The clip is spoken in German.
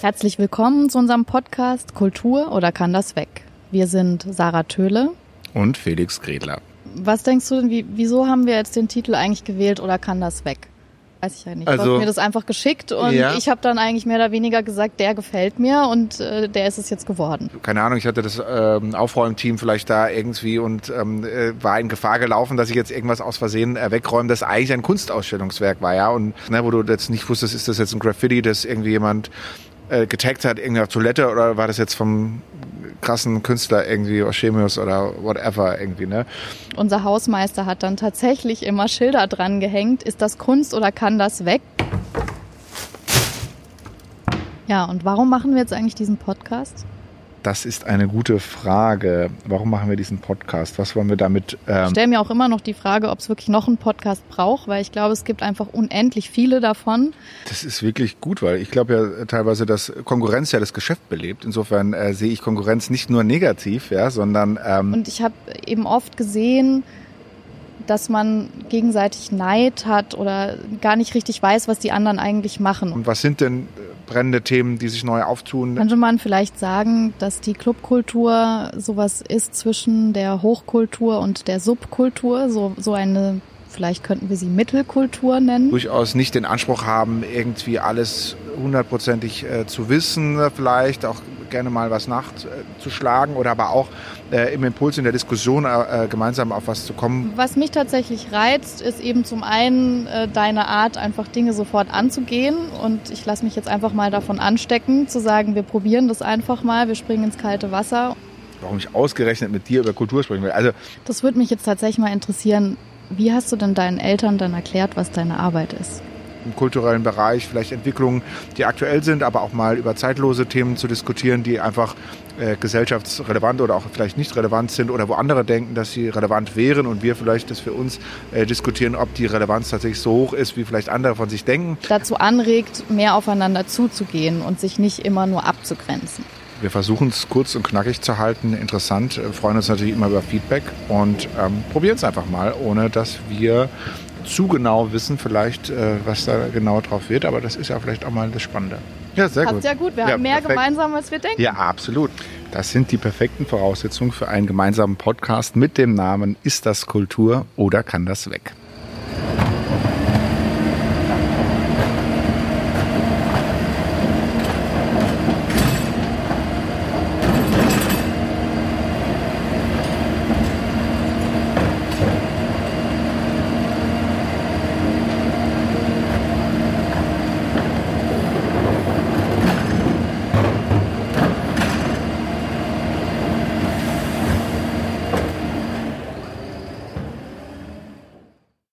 Herzlich willkommen zu unserem Podcast Kultur oder kann das weg? Wir sind Sarah Töhle und Felix Gredler. Was denkst du denn, wie, wieso haben wir jetzt den Titel eigentlich gewählt oder kann das weg? Weiß ich ja nicht. Also, du hast mir das einfach geschickt und ja. ich habe dann eigentlich mehr oder weniger gesagt, der gefällt mir und äh, der ist es jetzt geworden. Keine Ahnung, ich hatte das ähm, Aufräumteam vielleicht da irgendwie und ähm, äh, war in Gefahr gelaufen, dass ich jetzt irgendwas aus Versehen äh, wegräume, das eigentlich ein Kunstausstellungswerk war, ja. Und ne, wo du jetzt nicht wusstest, ist das jetzt ein Graffiti, das irgendwie jemand äh, getaggt hat, irgendwie auf Toilette oder war das jetzt vom krassen Künstler irgendwie, Oschemius oder whatever irgendwie, ne? Unser Hausmeister hat dann tatsächlich immer Schilder dran gehängt. Ist das Kunst oder kann das weg? Ja, und warum machen wir jetzt eigentlich diesen Podcast? Das ist eine gute Frage. Warum machen wir diesen Podcast? Was wollen wir damit? Ähm ich stelle mir auch immer noch die Frage, ob es wirklich noch einen Podcast braucht, weil ich glaube, es gibt einfach unendlich viele davon. Das ist wirklich gut, weil ich glaube ja teilweise, dass Konkurrenz ja das Geschäft belebt. Insofern äh, sehe ich Konkurrenz nicht nur negativ, ja, sondern ähm und ich habe eben oft gesehen, dass man gegenseitig Neid hat oder gar nicht richtig weiß, was die anderen eigentlich machen. Und was sind denn brennende Themen, die sich neu auftun. Könnte man vielleicht sagen, dass die Clubkultur sowas ist zwischen der Hochkultur und der Subkultur, so, so eine vielleicht könnten wir sie Mittelkultur nennen. Durchaus nicht den Anspruch haben, irgendwie alles hundertprozentig äh, zu wissen, vielleicht auch gerne mal was nachzuschlagen oder aber auch äh, im Impuls in der Diskussion äh, gemeinsam auf was zu kommen. Was mich tatsächlich reizt, ist eben zum einen äh, deine Art, einfach Dinge sofort anzugehen und ich lasse mich jetzt einfach mal davon anstecken, zu sagen, wir probieren das einfach mal, wir springen ins kalte Wasser. Warum ich ausgerechnet mit dir über Kultur sprechen will. Also, das würde mich jetzt tatsächlich mal interessieren. Wie hast du denn deinen Eltern dann erklärt, was deine Arbeit ist? Im kulturellen Bereich, vielleicht Entwicklungen, die aktuell sind, aber auch mal über zeitlose Themen zu diskutieren, die einfach äh, gesellschaftsrelevant oder auch vielleicht nicht relevant sind oder wo andere denken, dass sie relevant wären und wir vielleicht das für uns äh, diskutieren, ob die Relevanz tatsächlich so hoch ist, wie vielleicht andere von sich denken. Dazu anregt, mehr aufeinander zuzugehen und sich nicht immer nur abzugrenzen. Wir versuchen es kurz und knackig zu halten, interessant, äh, freuen uns natürlich immer über Feedback und ähm, probieren es einfach mal, ohne dass wir zu genau wissen, vielleicht, äh, was da genau drauf wird. Aber das ist ja vielleicht auch mal das Spannende. Ja, sehr Passt gut. ja gut. Wir ja, haben mehr perfekt. gemeinsam, als wir denken. Ja, absolut. Das sind die perfekten Voraussetzungen für einen gemeinsamen Podcast mit dem Namen Ist das Kultur oder kann das weg?